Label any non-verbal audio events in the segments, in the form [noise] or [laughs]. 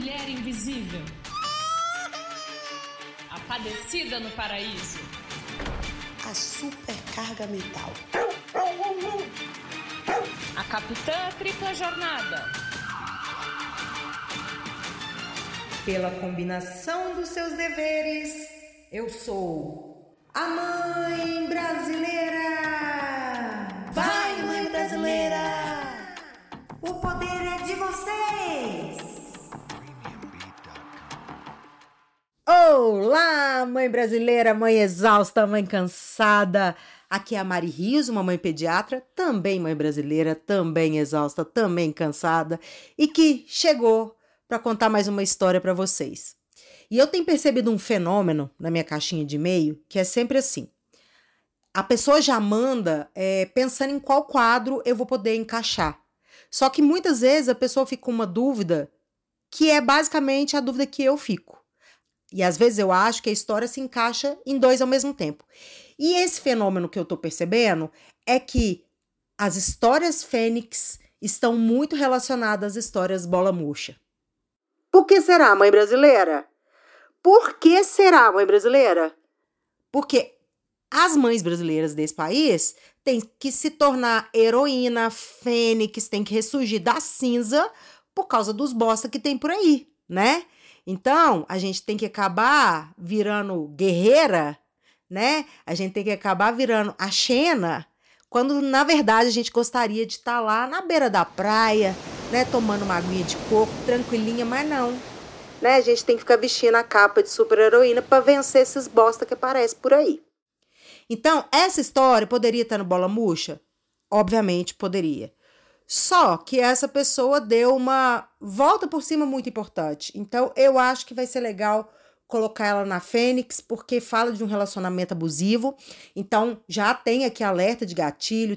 mulher invisível. A padecida no paraíso. A supercarga mental. A capitã tripla jornada. Pela combinação dos seus deveres, eu sou a mãe brasileira. Vai, mãe brasileira! O poder é de vocês! Olá, mãe brasileira, mãe exausta, mãe cansada. Aqui é a Mari Rios, uma mãe pediatra, também mãe brasileira, também exausta, também cansada e que chegou para contar mais uma história para vocês. E eu tenho percebido um fenômeno na minha caixinha de e-mail que é sempre assim. A pessoa já manda é, pensando em qual quadro eu vou poder encaixar. Só que muitas vezes a pessoa fica com uma dúvida que é basicamente a dúvida que eu fico. E às vezes eu acho que a história se encaixa em dois ao mesmo tempo. E esse fenômeno que eu tô percebendo é que as histórias fênix estão muito relacionadas às histórias bola murcha. Por que será, mãe brasileira? Por que será, mãe brasileira? Porque as mães brasileiras desse país têm que se tornar heroína, fênix, têm que ressurgir da cinza por causa dos bosta que tem por aí, né? Então, a gente tem que acabar virando guerreira, né? A gente tem que acabar virando a Xena, quando na verdade a gente gostaria de estar tá lá na beira da praia, né, tomando uma aguinha de coco, tranquilinha, mas não. Né? A gente tem que ficar vestindo a capa de super-heroína para vencer esses bosta que aparecem por aí. Então, essa história poderia estar no Bola Murcha? Obviamente poderia. Só que essa pessoa deu uma volta por cima muito importante. Então, eu acho que vai ser legal colocar ela na Fênix, porque fala de um relacionamento abusivo. Então, já tem aqui alerta de gatilho,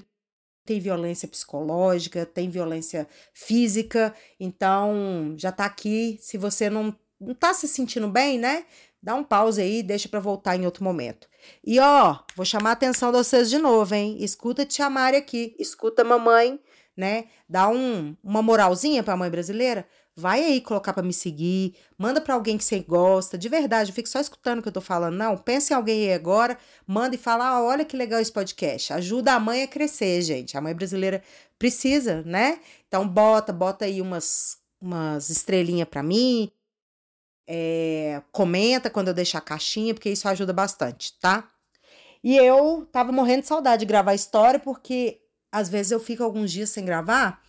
tem violência psicológica, tem violência física. Então, já tá aqui. Se você não, não tá se sentindo bem, né? Dá um pause aí, deixa para voltar em outro momento. E ó, vou chamar a atenção de vocês de novo, hein? Escuta Tia Mari aqui, escuta mamãe, né? Dá um, uma moralzinha pra mãe brasileira. Vai aí colocar para me seguir, manda para alguém que você gosta, de verdade, não fique só escutando o que eu tô falando, não. Pense em alguém aí agora, manda e fala: ah, olha que legal esse podcast. Ajuda a mãe a crescer, gente. A mãe brasileira precisa, né? Então bota, bota aí umas, umas estrelinhas para mim. É, comenta quando eu deixar a caixinha, porque isso ajuda bastante, tá? E eu tava morrendo de saudade de gravar história, porque às vezes eu fico alguns dias sem gravar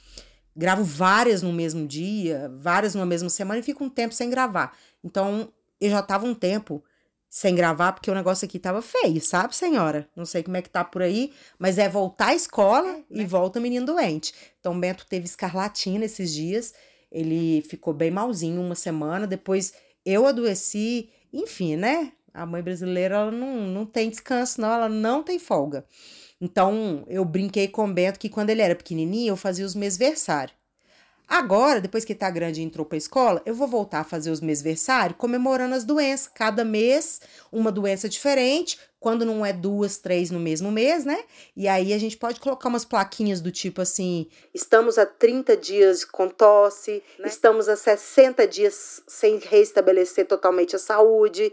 gravo várias no mesmo dia, várias numa mesma semana e fico um tempo sem gravar. Então, eu já tava um tempo sem gravar porque o negócio aqui tava feio, sabe, senhora? Não sei como é que tá por aí, mas é voltar à escola é, e né? volta menino doente. Então, Bento teve escarlatina esses dias, ele ficou bem malzinho uma semana, depois eu adoeci, enfim, né? A mãe brasileira, ela não, não tem descanso, não, ela não tem folga. Então, eu brinquei com o Bento que quando ele era pequenininho, eu fazia os mesversários. Agora, depois que tá grande e entrou pra escola, eu vou voltar a fazer os mesversários comemorando as doenças. Cada mês, uma doença diferente. Quando não é duas, três no mesmo mês, né? E aí a gente pode colocar umas plaquinhas do tipo assim: estamos a 30 dias com tosse, né? estamos a 60 dias sem restabelecer totalmente a saúde.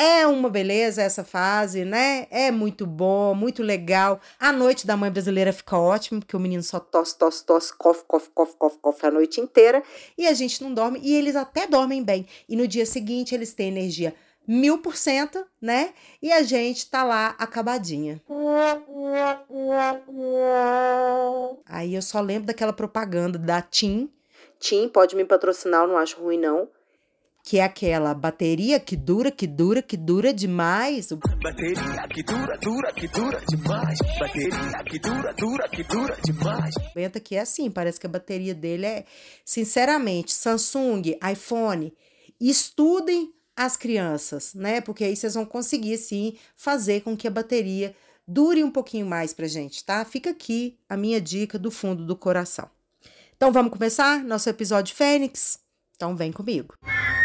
É uma beleza essa fase, né? É muito bom, muito legal. A noite da mãe brasileira fica ótima, porque o menino só tosse, tosse, tosse, cofe, cofe, cofe, cofe, cofe a noite inteira. E a gente não dorme, e eles até dormem bem. E no dia seguinte eles têm energia mil por cento, né? E a gente tá lá acabadinha. Aí eu só lembro daquela propaganda da TIM. TIM pode me patrocinar, eu não acho ruim não que é aquela bateria que dura, que dura, que dura demais. Bateria que dura, dura, que dura demais. Bateria que dura, dura, que dura demais. Venta que é assim, parece que a bateria dele é, sinceramente, Samsung, iPhone, estudem as crianças, né? Porque aí vocês vão conseguir sim fazer com que a bateria dure um pouquinho mais pra gente, tá? Fica aqui a minha dica do fundo do coração. Então vamos começar nosso episódio Fênix? Então vem comigo. A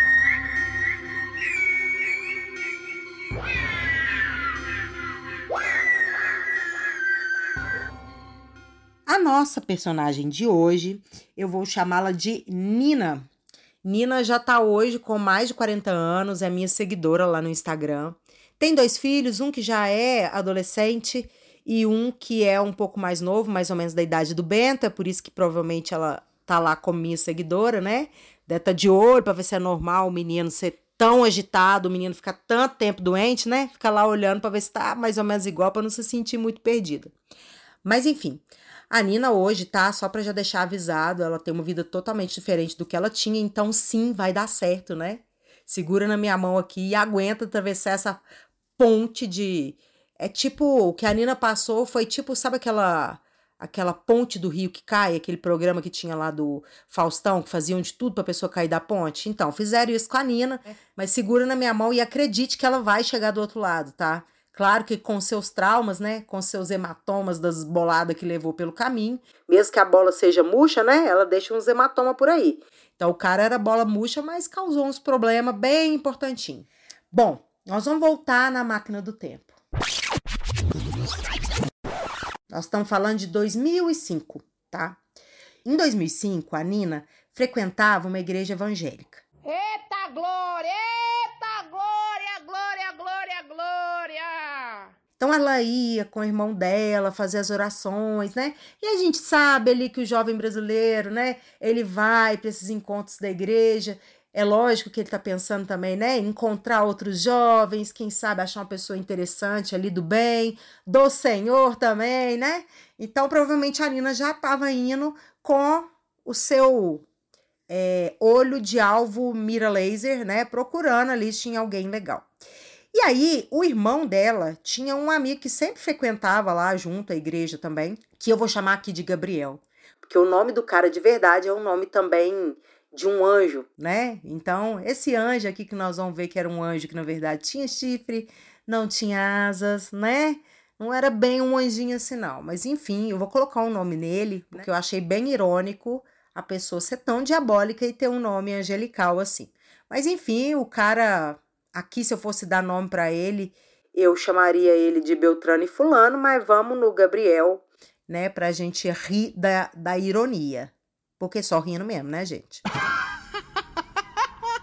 nossa personagem de hoje, eu vou chamá-la de Nina. Nina já tá hoje com mais de 40 anos, é minha seguidora lá no Instagram. Tem dois filhos, um que já é adolescente e um que é um pouco mais novo, mais ou menos da idade do Benta, por isso que provavelmente ela tá lá como minha seguidora, né? Deve tá de olho para ver se é normal o menino ser tão agitado, o menino ficar tanto tempo doente, né? Ficar lá olhando para ver se tá mais ou menos igual para não se sentir muito perdida. Mas enfim, a Nina hoje, tá? Só para já deixar avisado, ela tem uma vida totalmente diferente do que ela tinha, então sim, vai dar certo, né? Segura na minha mão aqui e aguenta atravessar essa ponte de. É tipo, o que a Nina passou foi tipo, sabe aquela aquela ponte do rio que cai, aquele programa que tinha lá do Faustão, que faziam de tudo pra pessoa cair da ponte. Então, fizeram isso com a Nina, é. mas segura na minha mão e acredite que ela vai chegar do outro lado, tá? Claro que com seus traumas, né? Com seus hematomas das boladas que levou pelo caminho. Mesmo que a bola seja murcha, né? Ela deixa uns hematomas por aí. Então o cara era bola murcha, mas causou uns problemas bem importantinhos. Bom, nós vamos voltar na máquina do tempo. Nós estamos falando de 2005, tá? Em 2005, a Nina frequentava uma igreja evangélica. Eita glória! Eita glória, glória, glória, glória! Então ela ia com o irmão dela fazer as orações, né? E a gente sabe ali que o jovem brasileiro, né? Ele vai para esses encontros da igreja. É lógico que ele está pensando também, né? Encontrar outros jovens, quem sabe achar uma pessoa interessante ali do bem, do Senhor também, né? Então, provavelmente a Nina já estava indo com o seu é, olho de alvo mira laser, né? Procurando ali se tinha alguém legal. E aí, o irmão dela tinha um amigo que sempre frequentava lá junto à igreja também, que eu vou chamar aqui de Gabriel. Porque o nome do cara de verdade é um nome também de um anjo, né? Então, esse anjo aqui que nós vamos ver que era um anjo que na verdade tinha chifre, não tinha asas, né? Não era bem um anjinho assim, não. Mas enfim, eu vou colocar um nome nele, porque eu achei bem irônico a pessoa ser tão diabólica e ter um nome angelical assim. Mas enfim, o cara aqui se eu fosse dar nome para ele, eu chamaria ele de Beltrano e Fulano, mas vamos no Gabriel, né, pra gente rir da, da ironia. Porque só rindo mesmo, né, gente? [laughs]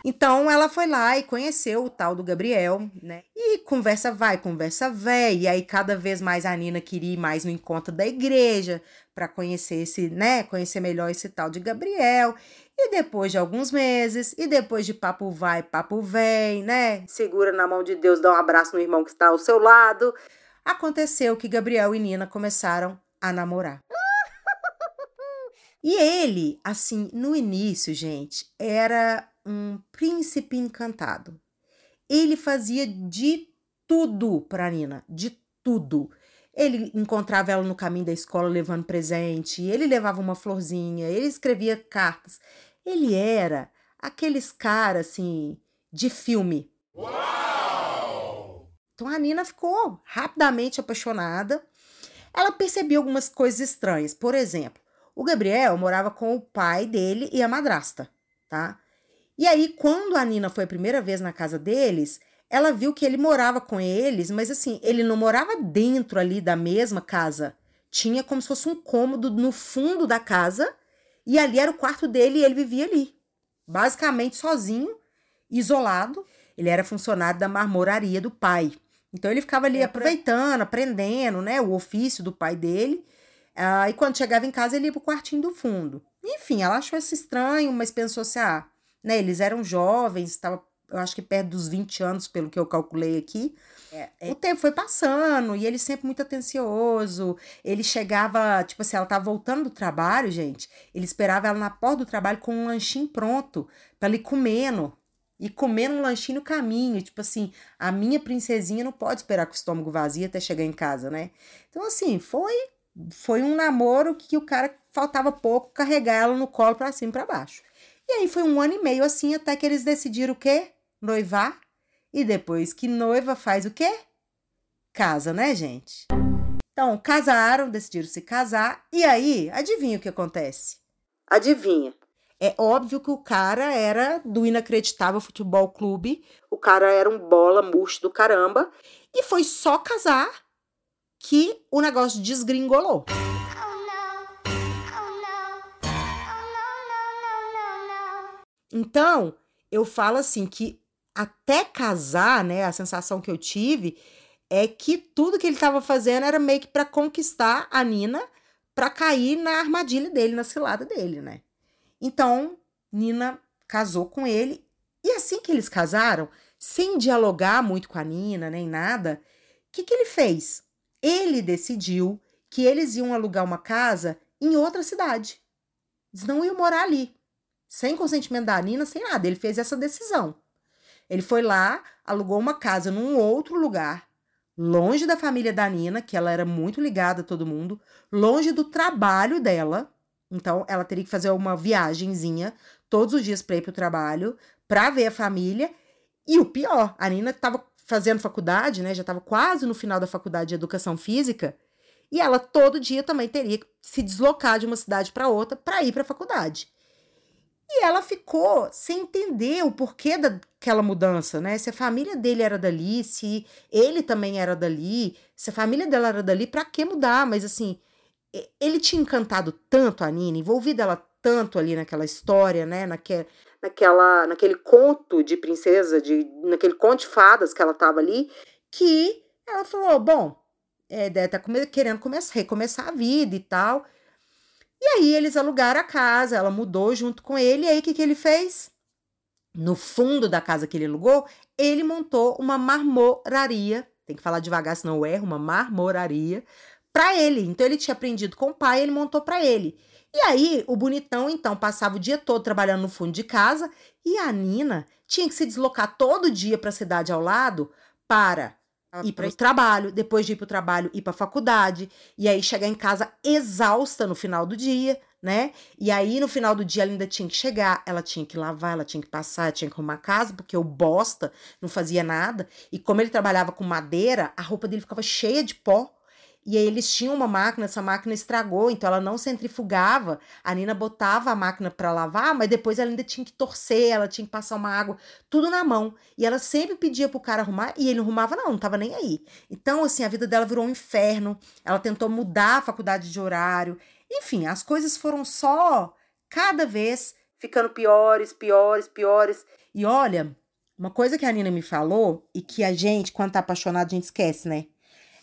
Então ela foi lá e conheceu o tal do Gabriel, né? E conversa vai, conversa vem. E aí cada vez mais a Nina queria ir mais no encontro da igreja para conhecer esse, né? Conhecer melhor esse tal de Gabriel. E depois de alguns meses, e depois de papo vai, papo vem, né? Segura na mão de Deus, dá um abraço no irmão que está ao seu lado. Aconteceu que Gabriel e Nina começaram a namorar. [laughs] E ele, assim, no início, gente, era um príncipe encantado. Ele fazia de tudo para Nina, de tudo. Ele encontrava ela no caminho da escola levando presente, ele levava uma florzinha, ele escrevia cartas. Ele era aqueles caras assim de filme. Uau! Então a Nina ficou rapidamente apaixonada. Ela percebeu algumas coisas estranhas. Por exemplo, o Gabriel morava com o pai dele e a madrasta, tá? E aí, quando a Nina foi a primeira vez na casa deles, ela viu que ele morava com eles, mas assim, ele não morava dentro ali da mesma casa. Tinha como se fosse um cômodo no fundo da casa, e ali era o quarto dele e ele vivia ali. Basicamente sozinho, isolado. Ele era funcionário da marmoraria do pai. Então ele ficava ali é aproveitando, aprendendo, né, o ofício do pai dele. Ah, e quando chegava em casa, ele ia pro quartinho do fundo. Enfim, ela achou isso estranho, mas pensou assim: ah, né, eles eram jovens, estava, eu acho que perto dos 20 anos, pelo que eu calculei aqui. É, é. O tempo foi passando e ele sempre muito atencioso. Ele chegava, tipo assim, ela tava voltando do trabalho, gente. Ele esperava ela na porta do trabalho com um lanchinho pronto, para ele comendo. E comendo um lanchinho no caminho. Tipo assim, a minha princesinha não pode esperar com o estômago vazio até chegar em casa, né? Então, assim, foi foi um namoro que o cara faltava pouco carregar ela no colo para cima e para baixo. E aí foi um ano e meio assim até que eles decidiram o quê? Noivar. E depois que noiva faz o quê? Casa, né, gente? Então, casaram, decidiram se casar. E aí, adivinha o que acontece? Adivinha. É óbvio que o cara era do inacreditável futebol clube. O cara era um bola murcho do caramba. E foi só casar que o negócio desgringolou. Então, eu falo assim que até casar, né, a sensação que eu tive é que tudo que ele estava fazendo era meio que para conquistar a Nina, para cair na armadilha dele, na cilada dele, né? Então, Nina casou com ele e assim que eles casaram, sem dialogar muito com a Nina nem nada, o que, que ele fez? Ele decidiu que eles iam alugar uma casa em outra cidade. Eles não iam morar ali, sem consentimento da Nina, sem nada. Ele fez essa decisão. Ele foi lá, alugou uma casa num outro lugar, longe da família da Nina, que ela era muito ligada a todo mundo, longe do trabalho dela. Então, ela teria que fazer uma viagenzinha todos os dias para ir para o trabalho, para ver a família. E o pior, a Nina estava fazendo faculdade, né? Já estava quase no final da faculdade de educação física. E ela todo dia também teria que se deslocar de uma cidade para outra para ir para a faculdade. E ela ficou sem entender o porquê daquela mudança, né? Se a família dele era dali, se ele também era dali, se a família dela era dali, para que mudar? Mas assim, ele tinha encantado tanto a Nina, envolvido ela tanto ali naquela história, né? Naquele, naquela, naquele conto de princesa, de, naquele conto de fadas que ela tava ali, que ela falou: bom, é, deve estar tá querendo começar, recomeçar a vida e tal. E aí eles alugaram a casa, ela mudou junto com ele, e aí o que, que ele fez? No fundo da casa que ele alugou, ele montou uma marmoraria. Tem que falar devagar, senão eu erro, uma marmoraria para ele. Então ele tinha aprendido com o pai, ele montou para ele. E aí, o bonitão, então, passava o dia todo trabalhando no fundo de casa e a Nina tinha que se deslocar todo dia para a cidade ao lado para ah, ir para o trabalho, depois de ir para o trabalho, ir para a faculdade, e aí chegar em casa exausta no final do dia, né? E aí no final do dia ela ainda tinha que chegar, ela tinha que lavar, ela tinha que passar, tinha que arrumar a casa, porque o bosta não fazia nada. E como ele trabalhava com madeira, a roupa dele ficava cheia de pó. E aí eles tinham uma máquina, essa máquina estragou, então ela não centrifugava. A Nina botava a máquina para lavar, mas depois ela ainda tinha que torcer, ela tinha que passar uma água, tudo na mão. E ela sempre pedia pro cara arrumar e ele não arrumava não, não tava nem aí. Então, assim, a vida dela virou um inferno. Ela tentou mudar a faculdade de horário. Enfim, as coisas foram só cada vez ficando piores, piores, piores. E olha, uma coisa que a Nina me falou e que a gente, quando tá apaixonado, a gente esquece, né?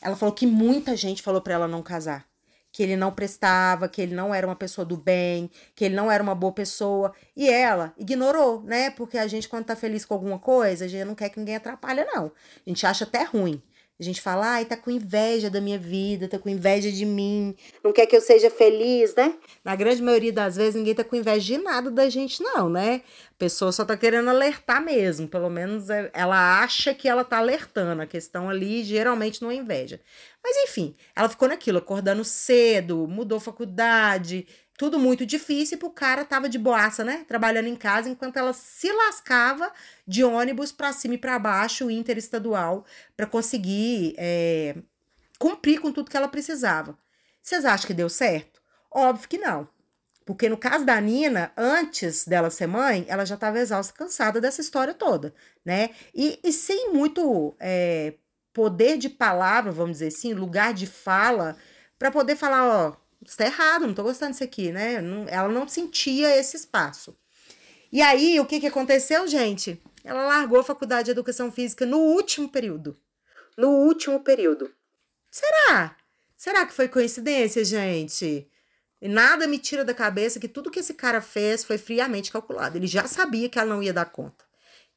Ela falou que muita gente falou para ela não casar. Que ele não prestava, que ele não era uma pessoa do bem, que ele não era uma boa pessoa. E ela ignorou, né? Porque a gente, quando tá feliz com alguma coisa, a gente não quer que ninguém atrapalhe, não. A gente acha até ruim. A gente fala, ai, tá com inveja da minha vida, tá com inveja de mim, não quer que eu seja feliz, né? Na grande maioria das vezes, ninguém tá com inveja de nada da gente, não, né? A pessoa só tá querendo alertar mesmo, pelo menos é, ela acha que ela tá alertando. A questão ali geralmente não é inveja. Mas enfim, ela ficou naquilo, acordando cedo, mudou faculdade, tudo muito difícil, o cara tava de boaça, né? Trabalhando em casa, enquanto ela se lascava de ônibus para cima e para baixo, interestadual, para conseguir é, cumprir com tudo que ela precisava. Vocês acham que deu certo? Óbvio que não. Porque no caso da Nina, antes dela ser mãe, ela já estava exausta, cansada dessa história toda, né? E, e sem muito é, poder de palavra, vamos dizer assim, lugar de fala, para poder falar, ó, está errado, não tô gostando disso aqui, né? Não, ela não sentia esse espaço. E aí, o que, que aconteceu, gente? Ela largou a faculdade de educação física no último período. No último período. Será? Será que foi coincidência, gente? E nada me tira da cabeça que tudo que esse cara fez foi friamente calculado. Ele já sabia que ela não ia dar conta.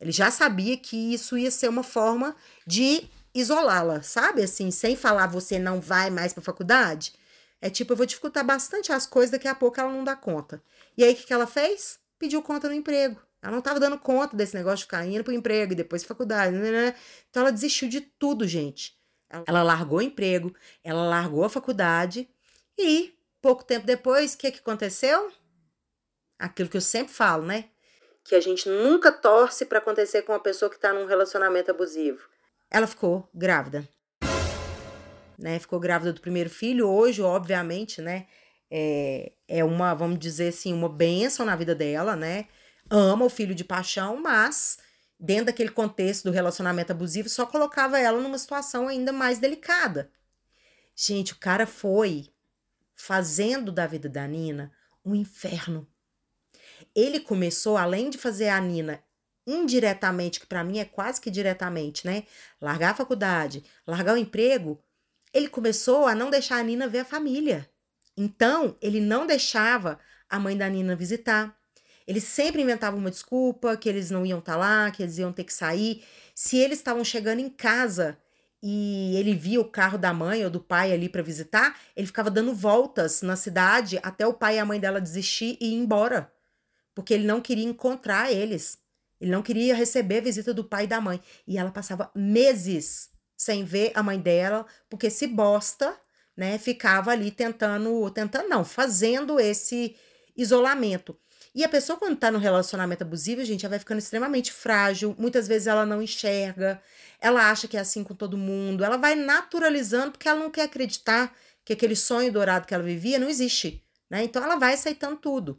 Ele já sabia que isso ia ser uma forma de isolá-la, sabe? Assim, sem falar você não vai mais para faculdade. É tipo, eu vou dificultar bastante as coisas, daqui a pouco ela não dá conta. E aí, o que, que ela fez? Pediu conta no emprego. Ela não estava dando conta desse negócio de ficar indo pro emprego e depois faculdade, né, né, né? Então ela desistiu de tudo, gente. Ela largou o emprego, ela largou a faculdade e pouco tempo depois, o que, que aconteceu? Aquilo que eu sempre falo, né? Que a gente nunca torce para acontecer com uma pessoa que está num relacionamento abusivo. Ela ficou grávida né? Ficou grávida do primeiro filho. Hoje, obviamente, né? É, é uma, vamos dizer assim, uma benção na vida dela, né? Ama o filho de paixão, mas dentro daquele contexto do relacionamento abusivo, só colocava ela numa situação ainda mais delicada. Gente, o cara foi fazendo da vida da Nina um inferno. Ele começou, além de fazer a Nina indiretamente, que para mim é quase que diretamente, né? Largar a faculdade, largar o emprego, ele começou a não deixar a Nina ver a família. Então, ele não deixava a mãe da Nina visitar. Ele sempre inventava uma desculpa, que eles não iam estar tá lá, que eles iam ter que sair. Se eles estavam chegando em casa e ele via o carro da mãe ou do pai ali para visitar, ele ficava dando voltas na cidade até o pai e a mãe dela desistir e ir embora. Porque ele não queria encontrar eles. Ele não queria receber a visita do pai e da mãe. E ela passava meses sem ver a mãe dela, porque se bosta, né, ficava ali tentando, tentando não, fazendo esse isolamento. E a pessoa, quando tá no relacionamento abusivo, gente, ela vai ficando extremamente frágil. Muitas vezes ela não enxerga, ela acha que é assim com todo mundo, ela vai naturalizando porque ela não quer acreditar que aquele sonho dourado que ela vivia não existe, né? Então ela vai aceitando tudo.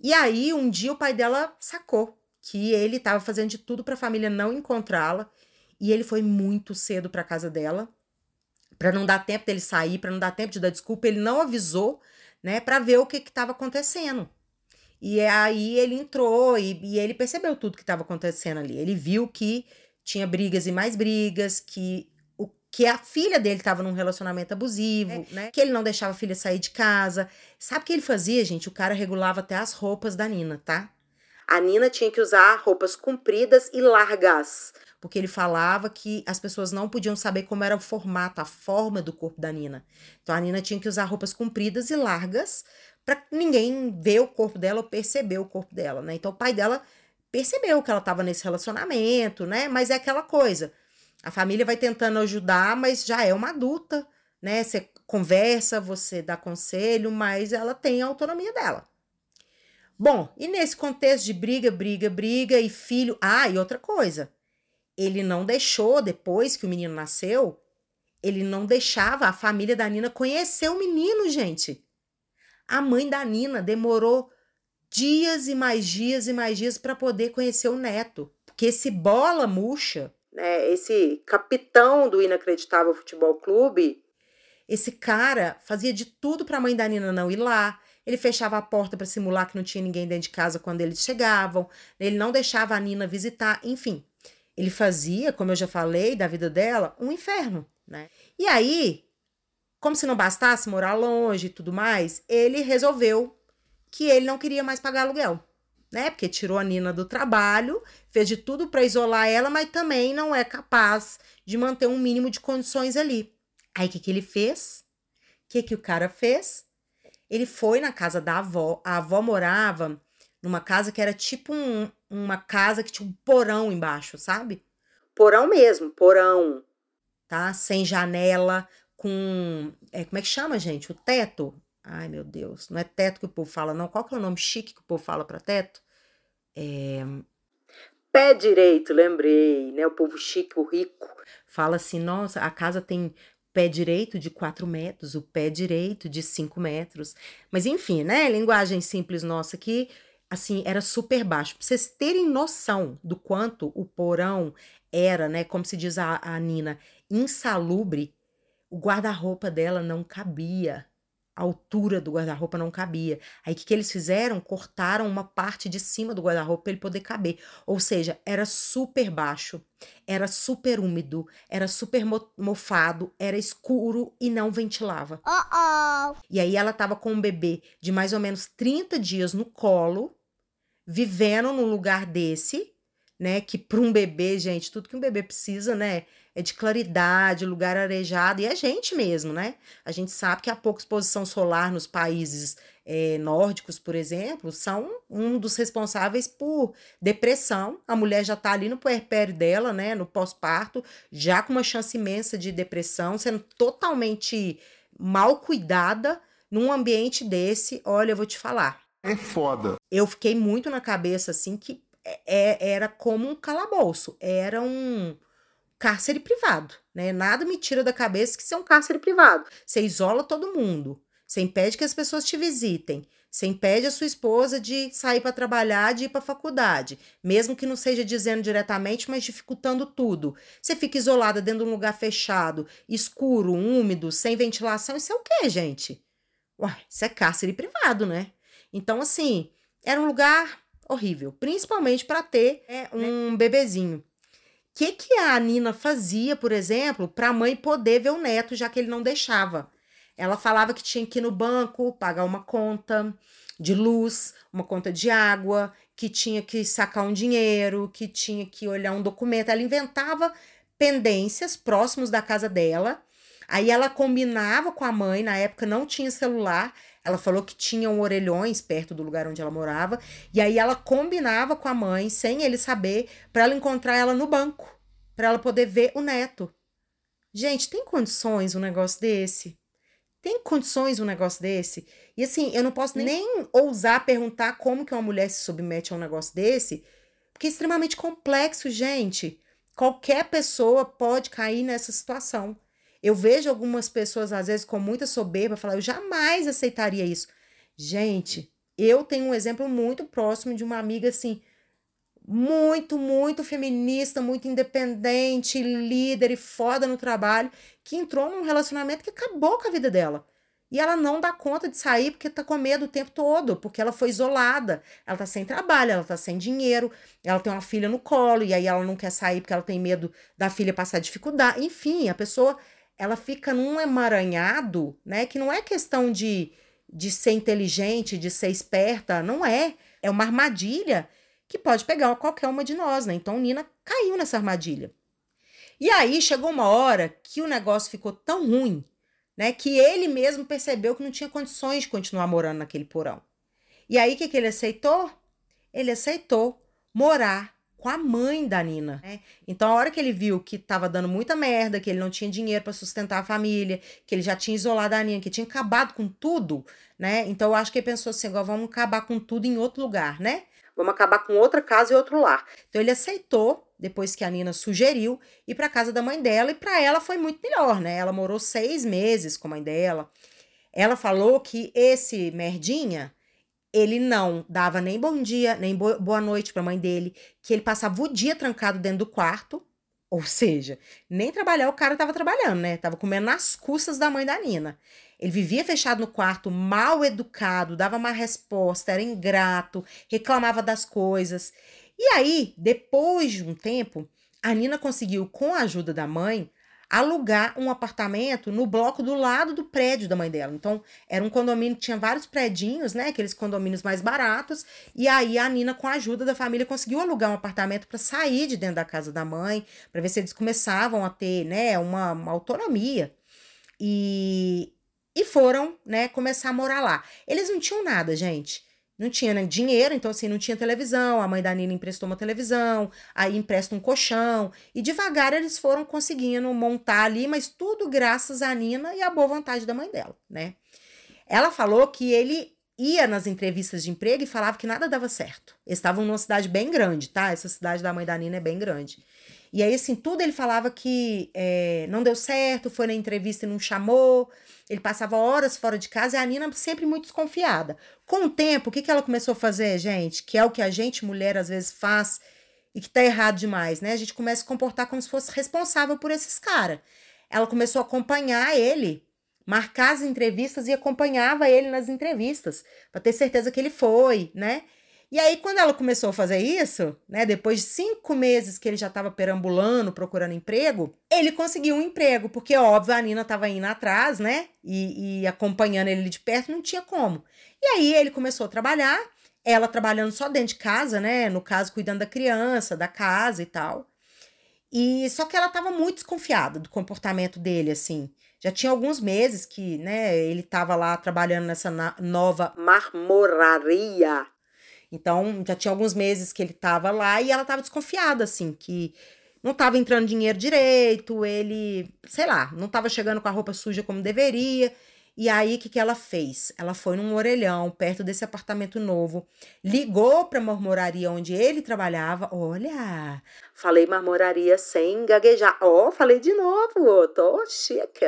E aí, um dia o pai dela sacou que ele estava fazendo de tudo para a família não encontrá-la, e ele foi muito cedo para casa dela, para não dar tempo dele sair, para não dar tempo de dar desculpa, ele não avisou, né, para ver o que estava acontecendo. E aí ele entrou e, e ele percebeu tudo que estava acontecendo ali. Ele viu que tinha brigas e mais brigas, que o que a filha dele estava num relacionamento abusivo, é. né? Que ele não deixava a filha sair de casa. Sabe o que ele fazia, gente? O cara regulava até as roupas da Nina, tá? A Nina tinha que usar roupas compridas e largas, porque ele falava que as pessoas não podiam saber como era o formato, a forma do corpo da Nina. Então a Nina tinha que usar roupas compridas e largas para ninguém ver o corpo dela ou perceber o corpo dela, né? Então o pai dela percebeu que ela estava nesse relacionamento, né? Mas é aquela coisa. A família vai tentando ajudar, mas já é uma adulta, né? Você conversa, você dá conselho, mas ela tem a autonomia dela. Bom, e nesse contexto de briga, briga, briga e filho. Ah, e outra coisa. Ele não deixou, depois que o menino nasceu, ele não deixava a família da Nina conhecer o menino, gente. A mãe da Nina demorou dias e mais dias e mais dias para poder conhecer o neto. Porque esse bola murcha, né, esse capitão do inacreditável futebol clube, esse cara fazia de tudo para a mãe da Nina não ir lá. Ele fechava a porta para simular que não tinha ninguém dentro de casa quando eles chegavam. Ele não deixava a Nina visitar, enfim. Ele fazia, como eu já falei, da vida dela, um inferno, né? E aí, como se não bastasse morar longe e tudo mais, ele resolveu que ele não queria mais pagar aluguel, né? Porque tirou a Nina do trabalho, fez de tudo para isolar ela, mas também não é capaz de manter um mínimo de condições ali. Aí o que, que ele fez? O que, que o cara fez? Ele foi na casa da avó. A avó morava numa casa que era tipo um, uma casa que tinha um porão embaixo, sabe? Porão mesmo, porão, tá? Sem janela, com. É, como é que chama, gente? O teto? Ai, meu Deus. Não é teto que o povo fala, não. Qual que é o nome chique que o povo fala para teto? É. Pé direito, lembrei, né? O povo chique, o rico, fala assim: nossa, a casa tem pé direito de 4 metros, o pé direito de 5 metros. Mas enfim, né? Linguagem simples nossa aqui, assim, era super baixo. Pra vocês terem noção do quanto o porão era, né? Como se diz a, a Nina, insalubre, o guarda-roupa dela não cabia a altura do guarda-roupa não cabia. Aí o que, que eles fizeram? Cortaram uma parte de cima do guarda-roupa para ele poder caber. Ou seja, era super baixo, era super úmido, era super mofado, era escuro e não ventilava. Uh -oh. E aí ela tava com um bebê de mais ou menos 30 dias no colo, vivendo num lugar desse, né? Que para um bebê, gente, tudo que um bebê precisa, né? é de claridade, lugar arejado, e a gente mesmo, né? A gente sabe que a pouca exposição solar nos países é, nórdicos, por exemplo, são um dos responsáveis por depressão. A mulher já está ali no puerpério dela, né? No pós-parto, já com uma chance imensa de depressão, sendo totalmente mal cuidada num ambiente desse. Olha, eu vou te falar. É foda. Eu fiquei muito na cabeça, assim, que é, é era como um calabouço. Era um cárcere privado, né? Nada me tira da cabeça que isso é um cárcere privado. Você isola todo mundo. Você impede que as pessoas te visitem. Você impede a sua esposa de sair para trabalhar, de ir para faculdade, mesmo que não seja dizendo diretamente, mas dificultando tudo. Você fica isolada dentro de um lugar fechado, escuro, úmido, sem ventilação. Isso é o quê, gente? Uai, isso é cárcere privado, né? Então, assim, Era um lugar horrível, principalmente para ter né, um bebezinho. O que, que a Nina fazia, por exemplo, para a mãe poder ver o neto, já que ele não deixava? Ela falava que tinha que ir no banco, pagar uma conta de luz, uma conta de água, que tinha que sacar um dinheiro, que tinha que olhar um documento. Ela inventava pendências próximos da casa dela. Aí ela combinava com a mãe, na época não tinha celular. Ela falou que tinham orelhões perto do lugar onde ela morava. E aí ela combinava com a mãe, sem ele saber, para ela encontrar ela no banco, para ela poder ver o neto. Gente, tem condições um negócio desse? Tem condições um negócio desse? E assim, eu não posso nem, nem ousar perguntar como que uma mulher se submete a um negócio desse, porque é extremamente complexo, gente. Qualquer pessoa pode cair nessa situação. Eu vejo algumas pessoas, às vezes, com muita soberba, falar: eu jamais aceitaria isso. Gente, eu tenho um exemplo muito próximo de uma amiga assim, muito, muito feminista, muito independente, líder e foda no trabalho, que entrou num relacionamento que acabou com a vida dela. E ela não dá conta de sair porque tá com medo o tempo todo, porque ela foi isolada. Ela tá sem trabalho, ela tá sem dinheiro, ela tem uma filha no colo, e aí ela não quer sair porque ela tem medo da filha passar dificuldade. Enfim, a pessoa ela fica num emaranhado, né? Que não é questão de, de ser inteligente, de ser esperta, não é. É uma armadilha que pode pegar qualquer uma de nós, né? Então Nina caiu nessa armadilha. E aí chegou uma hora que o negócio ficou tão ruim né? Que ele mesmo percebeu que não tinha condições de continuar morando naquele porão. E aí, o que, que ele aceitou? Ele aceitou morar com a mãe da Nina. Né? Então, a hora que ele viu que estava dando muita merda, que ele não tinha dinheiro para sustentar a família, que ele já tinha isolado a Nina, que tinha acabado com tudo, né? Então, eu acho que ele pensou assim: agora vamos acabar com tudo em outro lugar, né? Vamos acabar com outra casa e outro lar. Então, ele aceitou depois que a Nina sugeriu, ir para casa da mãe dela e para ela foi muito melhor, né? Ela morou seis meses com a mãe dela. Ela falou que esse merdinha, ele não dava nem bom dia, nem boa noite para a mãe dele, que ele passava o dia trancado dentro do quarto, ou seja, nem trabalhar o cara estava trabalhando, né? Tava comendo nas custas da mãe da Nina. Ele vivia fechado no quarto, mal educado, dava má resposta, era ingrato, reclamava das coisas. E aí, depois de um tempo, a Nina conseguiu, com a ajuda da mãe, alugar um apartamento no bloco do lado do prédio da mãe dela. Então, era um condomínio que tinha vários predinhos, né? Aqueles condomínios mais baratos. E aí a Nina, com a ajuda da família, conseguiu alugar um apartamento para sair de dentro da casa da mãe, para ver se eles começavam a ter, né, uma, uma autonomia. E, e foram, né, começar a morar lá. Eles não tinham nada, gente não tinha né, dinheiro, então assim, não tinha televisão. A mãe da Nina emprestou uma televisão, aí empresta um colchão. E devagar eles foram conseguindo montar ali, mas tudo graças à Nina e à boa vontade da mãe dela, né? Ela falou que ele ia nas entrevistas de emprego e falava que nada dava certo. Eles estavam numa cidade bem grande, tá? Essa cidade da mãe da Nina é bem grande. E aí, assim, tudo ele falava que é, não deu certo, foi na entrevista e não chamou. Ele passava horas fora de casa e a Nina sempre muito desconfiada. Com o tempo, o que, que ela começou a fazer, gente? Que é o que a gente, mulher, às vezes faz e que tá errado demais, né? A gente começa a se comportar como se fosse responsável por esses caras. Ela começou a acompanhar ele, marcar as entrevistas e acompanhava ele nas entrevistas, para ter certeza que ele foi, né? E aí, quando ela começou a fazer isso, né, depois de cinco meses que ele já estava perambulando, procurando emprego, ele conseguiu um emprego, porque, óbvio, a Nina estava indo atrás, né, e, e acompanhando ele de perto, não tinha como. E aí, ele começou a trabalhar, ela trabalhando só dentro de casa, né, no caso, cuidando da criança, da casa e tal. E só que ela estava muito desconfiada do comportamento dele, assim. Já tinha alguns meses que, né, ele estava lá trabalhando nessa nova marmoraria então, já tinha alguns meses que ele tava lá e ela tava desconfiada, assim, que não tava entrando dinheiro direito, ele, sei lá, não tava chegando com a roupa suja como deveria. E aí, o que, que ela fez? Ela foi num orelhão, perto desse apartamento novo, ligou pra marmoraria onde ele trabalhava. Olha, falei marmoraria sem gaguejar. Ó, oh, falei de novo, tô chique.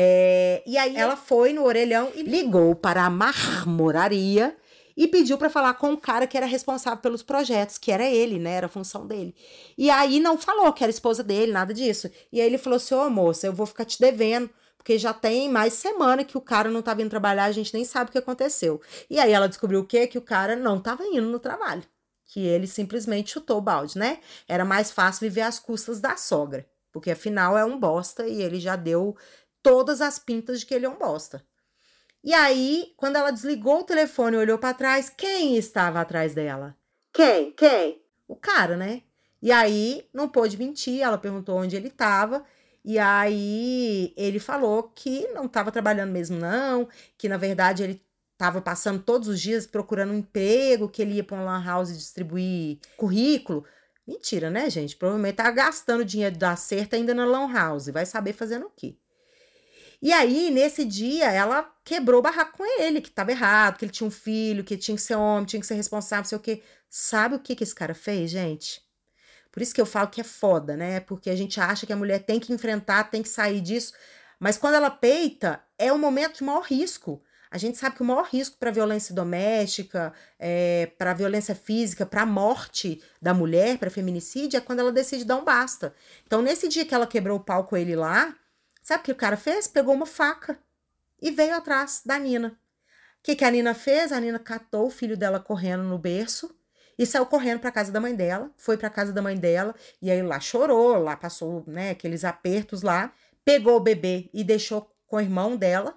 É, e aí ela foi no orelhão e ligou para a marmoraria e pediu para falar com o cara que era responsável pelos projetos, que era ele, né? Era a função dele. E aí não falou que era esposa dele, nada disso. E aí ele falou assim: Ô moça, eu vou ficar te devendo, porque já tem mais semana que o cara não tá vindo trabalhar, a gente nem sabe o que aconteceu. E aí ela descobriu o quê? Que o cara não tava indo no trabalho. Que ele simplesmente chutou o balde, né? Era mais fácil viver às custas da sogra. Porque afinal é um bosta e ele já deu todas as pintas de que ele é um bosta. E aí, quando ela desligou o telefone e olhou para trás, quem estava atrás dela? Quem? Quem? O cara, né? E aí, não pôde mentir, ela perguntou onde ele estava. E aí, ele falou que não estava trabalhando mesmo, não, que na verdade ele estava passando todos os dias procurando um emprego, que ele ia para uma lan house distribuir currículo. Mentira, né, gente? Provavelmente tá gastando dinheiro da certa ainda na lan house, vai saber fazendo o quê? E aí, nesse dia, ela quebrou o barraco com ele, que estava errado, que ele tinha um filho, que tinha que ser homem, tinha que ser responsável, não sei o quê. Sabe o que, que esse cara fez, gente? Por isso que eu falo que é foda, né? Porque a gente acha que a mulher tem que enfrentar, tem que sair disso. Mas quando ela peita, é o momento de maior risco. A gente sabe que o maior risco para violência doméstica, é, para violência física, para a morte da mulher, para feminicídio, é quando ela decide dar um basta. Então, nesse dia que ela quebrou o pau com ele lá, sabe o que o cara fez? Pegou uma faca e veio atrás da Nina. O que, que a Nina fez? A Nina catou o filho dela correndo no berço e saiu correndo para casa da mãe dela, foi para casa da mãe dela e aí lá chorou, lá passou, né, aqueles apertos lá, pegou o bebê e deixou com o irmão dela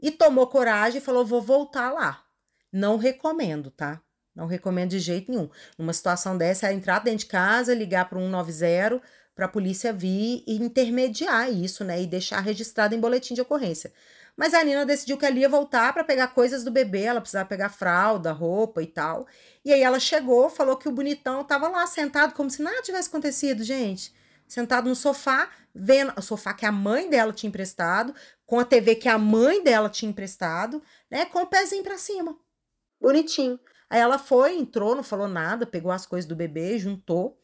e tomou coragem e falou: "Vou voltar lá". Não recomendo, tá? Não recomendo de jeito nenhum. Numa situação dessa, é entrar dentro de casa, ligar para 190 para a polícia vir e intermediar isso, né, e deixar registrado em boletim de ocorrência. Mas a Nina decidiu que ela ia voltar para pegar coisas do bebê, ela precisava pegar fralda, roupa e tal. E aí ela chegou, falou que o bonitão tava lá sentado como se nada tivesse acontecido, gente. Sentado no sofá, vendo o sofá que a mãe dela tinha emprestado, com a TV que a mãe dela tinha emprestado, né, com o pezinho para cima. Bonitinho. Aí ela foi, entrou, não falou nada, pegou as coisas do bebê, juntou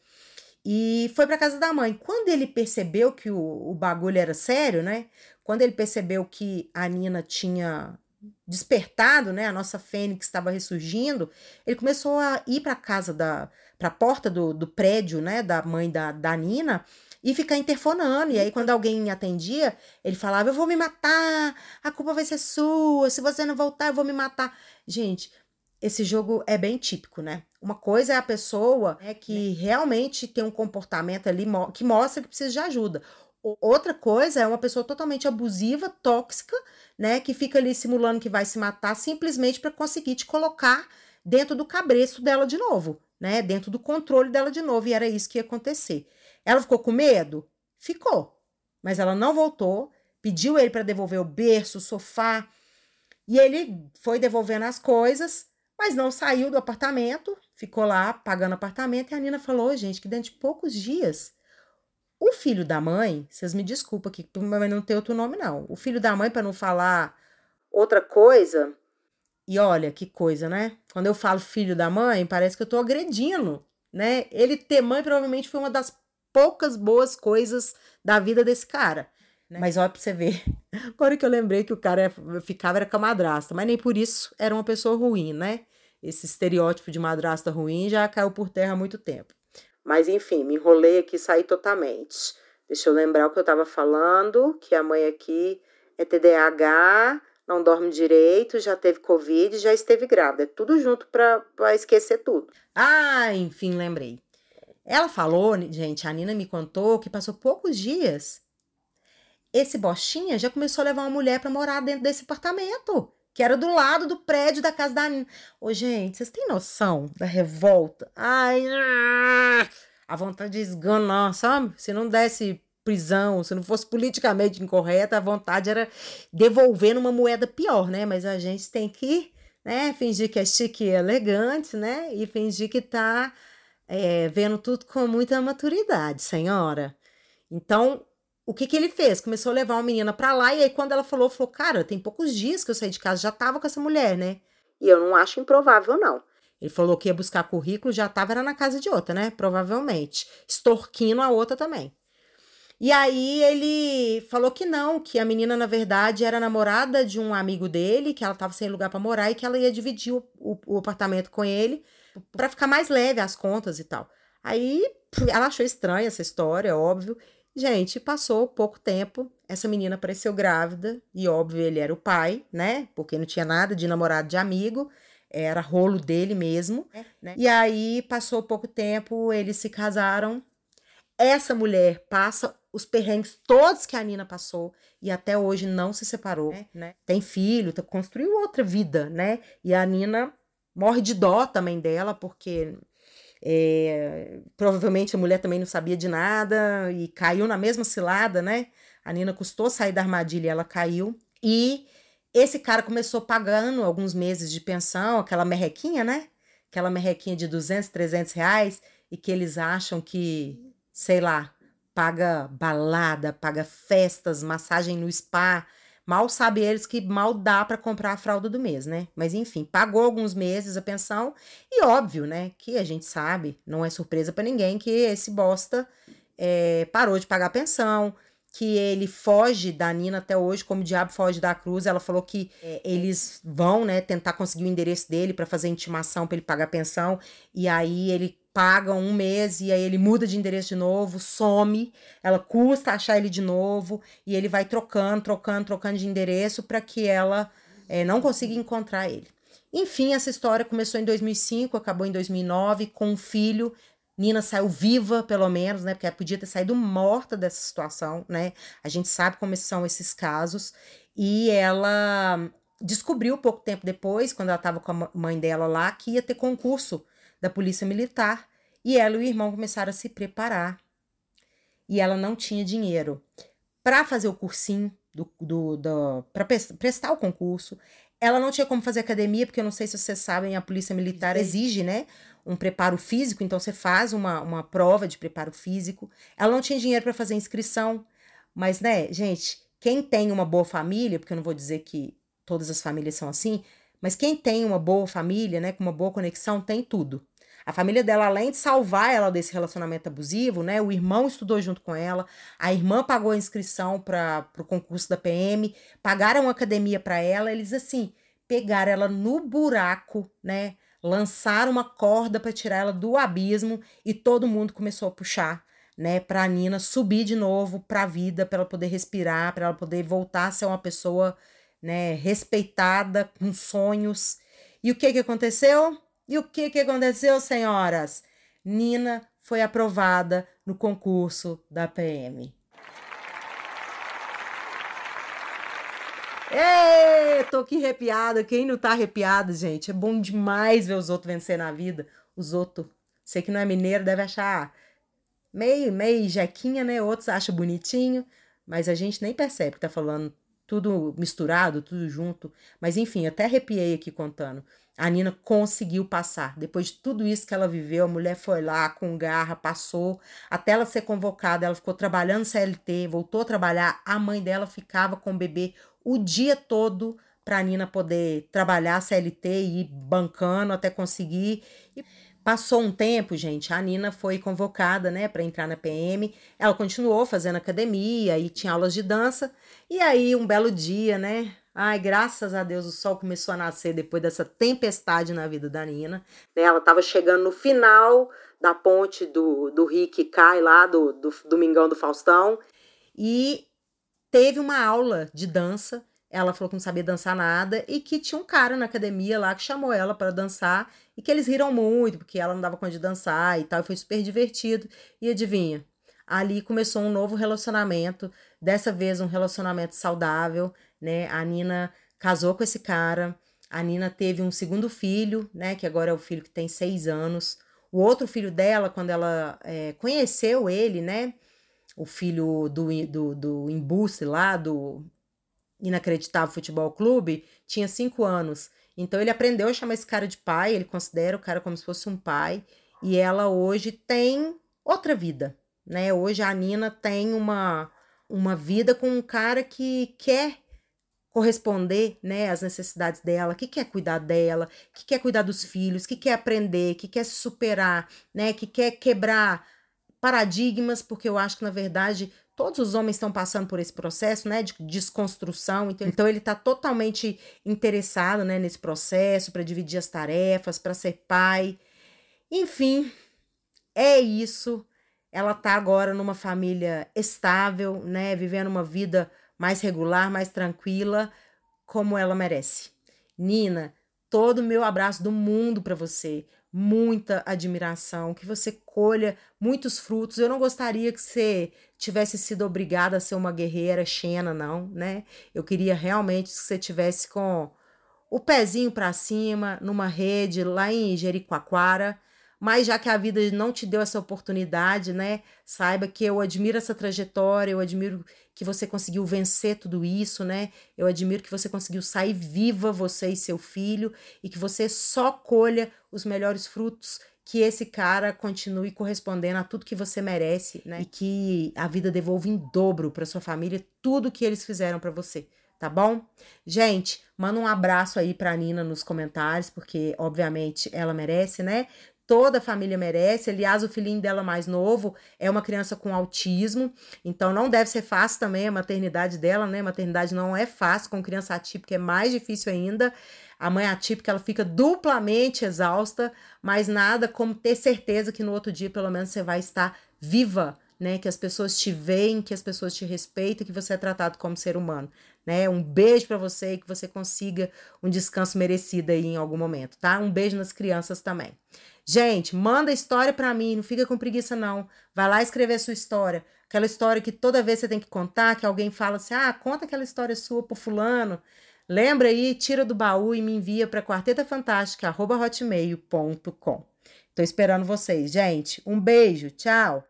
e foi para casa da mãe. Quando ele percebeu que o, o bagulho era sério, né? Quando ele percebeu que a Nina tinha despertado, né? A nossa Fênix estava ressurgindo, ele começou a ir para casa da para a porta do, do prédio, né, da mãe da, da Nina e ficar interfonando. E aí, quando alguém atendia, ele falava: Eu vou me matar, a culpa vai ser sua, se você não voltar, eu vou me matar. Gente, esse jogo é bem típico, né? Uma coisa é a pessoa né, que realmente tem um comportamento ali que mostra que precisa de ajuda. Outra coisa é uma pessoa totalmente abusiva, tóxica, né, que fica ali simulando que vai se matar simplesmente para conseguir te colocar dentro do cabresto dela de novo, né, dentro do controle dela de novo, e era isso que ia acontecer. Ela ficou com medo? Ficou. Mas ela não voltou, pediu ele para devolver o berço, o sofá, e ele foi devolvendo as coisas, mas não saiu do apartamento, ficou lá pagando apartamento, e a Nina falou, gente, que dentro de poucos dias o filho da mãe, vocês me desculpam aqui, mas não tem outro nome, não. O filho da mãe, para não falar outra coisa. E olha que coisa, né? Quando eu falo filho da mãe, parece que eu tô agredindo, né? Ele ter mãe provavelmente foi uma das poucas boas coisas da vida desse cara. Né? Mas olha pra você ver. Agora que eu lembrei que o cara ficava era com a madrasta, mas nem por isso era uma pessoa ruim, né? Esse estereótipo de madrasta ruim já caiu por terra há muito tempo. Mas enfim, me enrolei aqui saí totalmente. Deixa eu lembrar o que eu estava falando, que a mãe aqui é TDAH, não dorme direito, já teve Covid, já esteve grávida. É tudo junto para esquecer tudo. Ah, enfim, lembrei. Ela falou, gente, a Nina me contou que passou poucos dias. Esse bostinha já começou a levar uma mulher para morar dentro desse apartamento que era do lado do prédio da casa da Nina. Ô, gente, vocês têm noção da revolta? Ai, a vontade de esganar, sabe? Se não desse prisão, se não fosse politicamente incorreta, a vontade era devolver uma moeda pior, né? Mas a gente tem que, né, fingir que é chique e elegante, né? E fingir que tá é, vendo tudo com muita maturidade, senhora. Então, o que que ele fez? Começou a levar uma menina pra lá, e aí quando ela falou, falou, cara, tem poucos dias que eu saí de casa, já tava com essa mulher, né? E eu não acho improvável, não. Ele falou que ia buscar currículo, já tava era na casa de outra, né? Provavelmente. Extorquindo a outra também. E aí ele falou que não, que a menina, na verdade, era namorada de um amigo dele, que ela tava sem lugar para morar e que ela ia dividir o, o, o apartamento com ele para ficar mais leve as contas e tal. Aí ela achou estranha essa história, óbvio, Gente, passou pouco tempo, essa menina apareceu grávida, e óbvio, ele era o pai, né? Porque não tinha nada de namorado de amigo, era rolo dele mesmo, né? E aí passou pouco tempo, eles se casaram. Essa mulher passa os perrengues todos que a Nina passou e até hoje não se separou, né? Tem filho, construiu outra vida, né? E a Nina morre de dó também dela, porque é, provavelmente a mulher também não sabia de nada e caiu na mesma cilada, né? A Nina custou sair da armadilha e ela caiu. E esse cara começou pagando alguns meses de pensão, aquela merrequinha, né? Aquela merrequinha de 200, 300 reais e que eles acham que, sei lá, paga balada, paga festas, massagem no spa, Mal sabe eles que mal dá para comprar a fralda do mês, né? Mas enfim, pagou alguns meses a pensão e óbvio, né? Que a gente sabe, não é surpresa para ninguém que esse bosta é, parou de pagar a pensão, que ele foge da Nina até hoje, como o diabo foge da Cruz. Ela falou que é, eles vão, né, tentar conseguir o endereço dele para fazer intimação para ele pagar a pensão. E aí ele paga um mês e aí ele muda de endereço de novo, some, ela custa achar ele de novo e ele vai trocando, trocando, trocando de endereço para que ela é, não consiga encontrar ele. Enfim, essa história começou em 2005, acabou em 2009 com um filho. Nina saiu viva, pelo menos, né? Porque ela podia ter saído morta dessa situação, né? A gente sabe como são esses casos. E ela descobriu pouco tempo depois, quando ela estava com a mãe dela lá, que ia ter concurso da Polícia Militar e ela e o irmão começaram a se preparar. E ela não tinha dinheiro para fazer o cursinho, do, do, do para prestar o concurso. Ela não tinha como fazer academia, porque eu não sei se vocês sabem, a Polícia Militar exige, né? Um preparo físico, então você faz uma, uma prova de preparo físico. Ela não tinha dinheiro para fazer inscrição, mas, né, gente, quem tem uma boa família, porque eu não vou dizer que todas as famílias são assim, mas quem tem uma boa família, né, com uma boa conexão, tem tudo. A família dela, além de salvar ela desse relacionamento abusivo, né, o irmão estudou junto com ela, a irmã pagou a inscrição para o concurso da PM, pagaram uma academia para ela, eles assim pegaram ela no buraco, né, lançaram uma corda para tirar ela do abismo e todo mundo começou a puxar né, para a Nina subir de novo para a vida, para ela poder respirar, para ela poder voltar a ser uma pessoa né, respeitada, com sonhos. E o que que aconteceu? E o que que aconteceu, senhoras? Nina foi aprovada no concurso da PM. Ei, tô aqui arrepiada. Quem não tá arrepiado, gente? É bom demais ver os outros vencer na vida. Os outros, você que não é mineiro deve achar meio, meio jequinha, né? Outros acham bonitinho, mas a gente nem percebe que tá falando tudo misturado, tudo junto. Mas enfim, até arrepiei aqui contando. A Nina conseguiu passar. Depois de tudo isso que ela viveu, a mulher foi lá com garra, passou. Até ela ser convocada, ela ficou trabalhando CLT, voltou a trabalhar. A mãe dela ficava com o bebê o dia todo para a Nina poder trabalhar CLT e ir bancando até conseguir. E Passou um tempo, gente, a Nina foi convocada, né, para entrar na PM. Ela continuou fazendo academia e tinha aulas de dança. E aí, um belo dia, né? Ai, graças a Deus, o sol começou a nascer depois dessa tempestade na vida da Nina. Né, ela estava chegando no final da ponte do, do rio que cai lá, do, do Domingão do Faustão. E teve uma aula de dança ela falou que não sabia dançar nada e que tinha um cara na academia lá que chamou ela para dançar e que eles riram muito porque ela não dava conta de dançar e tal, e foi super divertido. E adivinha? Ali começou um novo relacionamento, dessa vez um relacionamento saudável, né? A Nina casou com esse cara, a Nina teve um segundo filho, né? Que agora é o filho que tem seis anos. O outro filho dela, quando ela é, conheceu ele, né? O filho do, do, do embuste lá, do Inacreditável Futebol Clube, tinha cinco anos. Então ele aprendeu a chamar esse cara de pai, ele considera o cara como se fosse um pai. E ela hoje tem outra vida, né? Hoje a Nina tem uma, uma vida com um cara que quer corresponder, né, às necessidades dela, que quer cuidar dela, que quer cuidar dos filhos, que quer aprender, que quer se superar, né, que quer quebrar paradigmas, porque eu acho que na verdade todos os homens estão passando por esse processo, né, de desconstrução. Então, então ele está totalmente interessado, né, nesse processo para dividir as tarefas, para ser pai. Enfim, é isso. ela tá agora numa família estável, né, vivendo uma vida mais regular, mais tranquila, como ela merece. Nina, todo o meu abraço do mundo para você. Muita admiração, que você colha muitos frutos. Eu não gostaria que você tivesse sido obrigada a ser uma guerreira Xena, não, né? Eu queria realmente que você tivesse com o pezinho para cima, numa rede lá em Jericoacoara, mas já que a vida não te deu essa oportunidade, né? Saiba que eu admiro essa trajetória, eu admiro que você conseguiu vencer tudo isso, né? Eu admiro que você conseguiu sair viva, você e seu filho, e que você só colha os melhores frutos, que esse cara continue correspondendo a tudo que você merece, né? E que a vida devolva em dobro para sua família tudo que eles fizeram para você tá bom? Gente, manda um abraço aí pra Nina nos comentários, porque obviamente ela merece, né? Toda a família merece. Aliás, o filhinho dela mais novo é uma criança com autismo, então não deve ser fácil também a maternidade dela, né? Maternidade não é fácil, com criança atípica é mais difícil ainda. A mãe atípica ela fica duplamente exausta, mas nada como ter certeza que no outro dia, pelo menos, você vai estar viva, né? Que as pessoas te veem, que as pessoas te respeitam, que você é tratado como ser humano, né? Um beijo para você e que você consiga um descanso merecido aí em algum momento, tá? Um beijo nas crianças também. Gente, manda história para mim, não fica com preguiça não. Vai lá escrever sua história. Aquela história que toda vez você tem que contar, que alguém fala assim: "Ah, conta aquela história sua pro fulano". Lembra aí, tira do baú e me envia para quartetafantástica@hotmail.com. Tô esperando vocês, gente. Um beijo, tchau.